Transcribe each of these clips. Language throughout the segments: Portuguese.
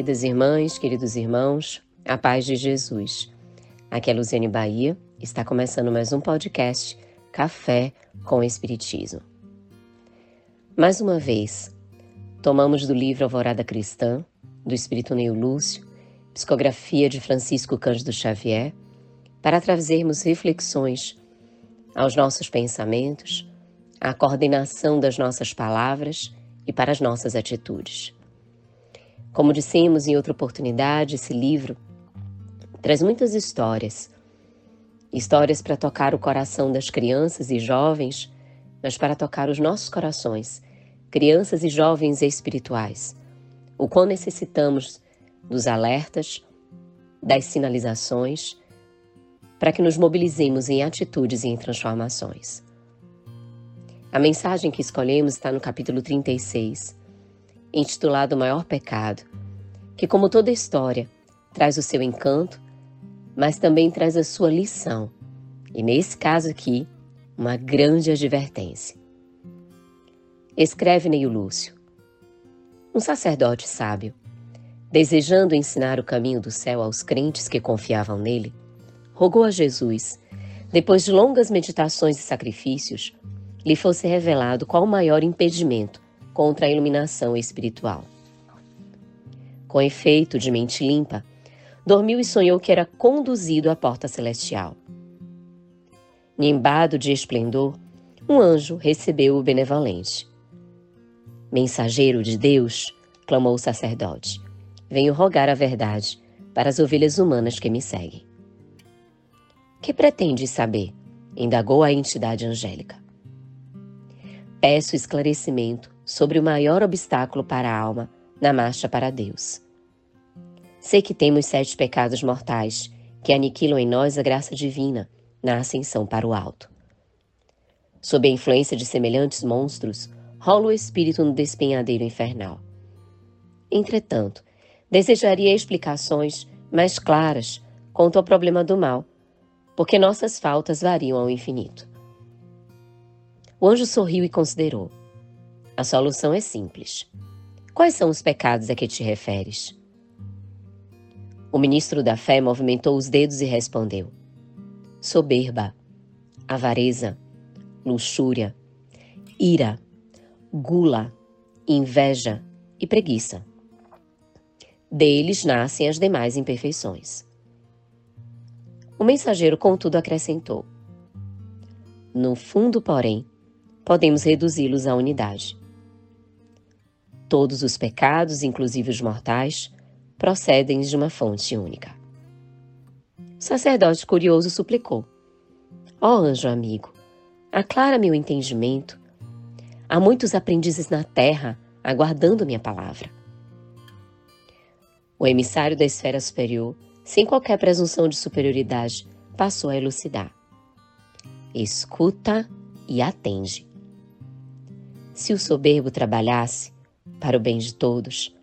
Queridas irmãs, queridos irmãos, a paz de Jesus. Aqui é Luziane Bahia, está começando mais um podcast Café com Espiritismo. Mais uma vez, tomamos do livro Alvorada Cristã, do Espírito Neil Lúcio, psicografia de Francisco Cândido Xavier, para trazermos reflexões aos nossos pensamentos, à coordenação das nossas palavras e para as nossas atitudes. Como dissemos em outra oportunidade, esse livro traz muitas histórias. Histórias para tocar o coração das crianças e jovens, mas para tocar os nossos corações, crianças e jovens espirituais. O quão necessitamos dos alertas, das sinalizações, para que nos mobilizemos em atitudes e em transformações. A mensagem que escolhemos está no capítulo 36, intitulado Maior Pecado, que, como toda história, traz o seu encanto, mas também traz a sua lição, e nesse caso aqui, uma grande advertência. Escreve Neio Lúcio. Um sacerdote sábio, desejando ensinar o caminho do céu aos crentes que confiavam nele, rogou a Jesus, depois de longas meditações e sacrifícios, lhe fosse revelado qual o maior impedimento contra a iluminação espiritual. Com efeito de mente limpa, dormiu e sonhou que era conduzido à porta celestial. Nimbado de esplendor, um anjo recebeu o benevolente. Mensageiro de Deus, clamou o sacerdote, venho rogar a verdade para as ovelhas humanas que me seguem. Que pretende saber? indagou a entidade angélica. Peço esclarecimento sobre o maior obstáculo para a alma na marcha para Deus. Sei que temos sete pecados mortais que aniquilam em nós a graça divina na ascensão para o alto. Sob a influência de semelhantes monstros, rola o espírito no despenhadeiro infernal. Entretanto, desejaria explicações mais claras quanto ao problema do mal, porque nossas faltas variam ao infinito. O anjo sorriu e considerou. A solução é simples. Quais são os pecados a que te referes? O ministro da fé movimentou os dedos e respondeu: soberba, avareza, luxúria, ira, gula, inveja e preguiça. Deles nascem as demais imperfeições. O mensageiro, contudo, acrescentou: No fundo, porém, podemos reduzi-los à unidade. Todos os pecados, inclusive os mortais, procedem de uma fonte única. O sacerdote curioso suplicou: Ó oh, anjo amigo, aclara meu entendimento. Há muitos aprendizes na terra aguardando minha palavra. O emissário da esfera superior, sem qualquer presunção de superioridade, passou a elucidar. Escuta e atende. Se o soberbo trabalhasse para o bem de todos,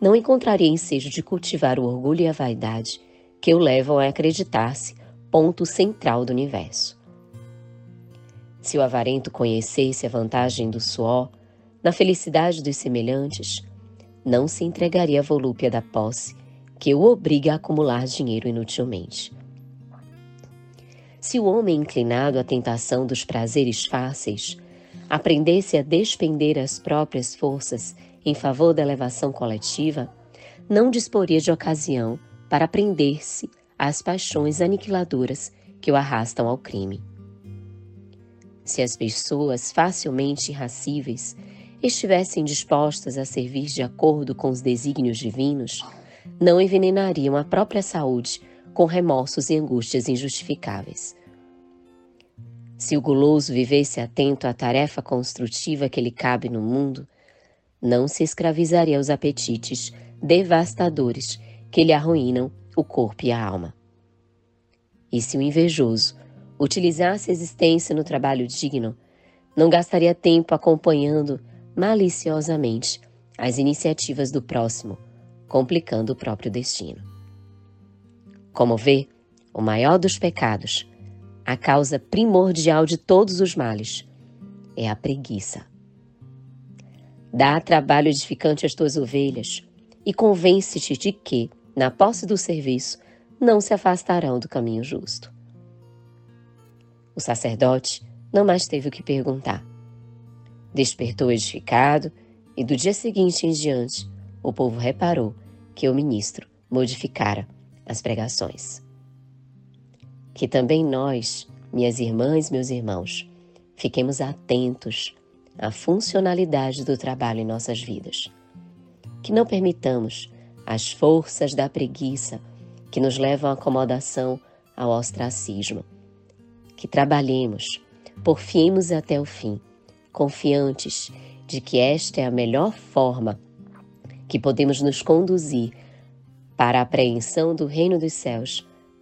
não encontraria ensejo de cultivar o orgulho e a vaidade que o levam a acreditar-se ponto central do universo. Se o avarento conhecesse a vantagem do suor na felicidade dos semelhantes, não se entregaria à volúpia da posse que o obriga a acumular dinheiro inutilmente. Se o homem inclinado à tentação dos prazeres fáceis aprendesse a despender as próprias forças em favor da elevação coletiva, não disporia de ocasião para prender-se às paixões aniquiladoras que o arrastam ao crime. Se as pessoas facilmente irracíveis estivessem dispostas a servir de acordo com os desígnios divinos, não envenenariam a própria saúde com remorsos e angústias injustificáveis. Se o guloso vivesse atento à tarefa construtiva que lhe cabe no mundo, não se escravizaria aos apetites devastadores que lhe arruinam o corpo e a alma. E se o invejoso utilizasse a existência no trabalho digno, não gastaria tempo acompanhando maliciosamente as iniciativas do próximo, complicando o próprio destino. Como vê, o maior dos pecados a causa primordial de todos os males é a preguiça. Dá trabalho edificante às tuas ovelhas e convence-te de que, na posse do serviço, não se afastarão do caminho justo. O sacerdote não mais teve o que perguntar. Despertou edificado e do dia seguinte em diante o povo reparou que o ministro modificara as pregações. Que também nós, minhas irmãs, meus irmãos, fiquemos atentos à funcionalidade do trabalho em nossas vidas. Que não permitamos as forças da preguiça que nos levam à acomodação ao ostracismo. Que trabalhemos, porfiemos até o fim, confiantes de que esta é a melhor forma que podemos nos conduzir para a apreensão do reino dos céus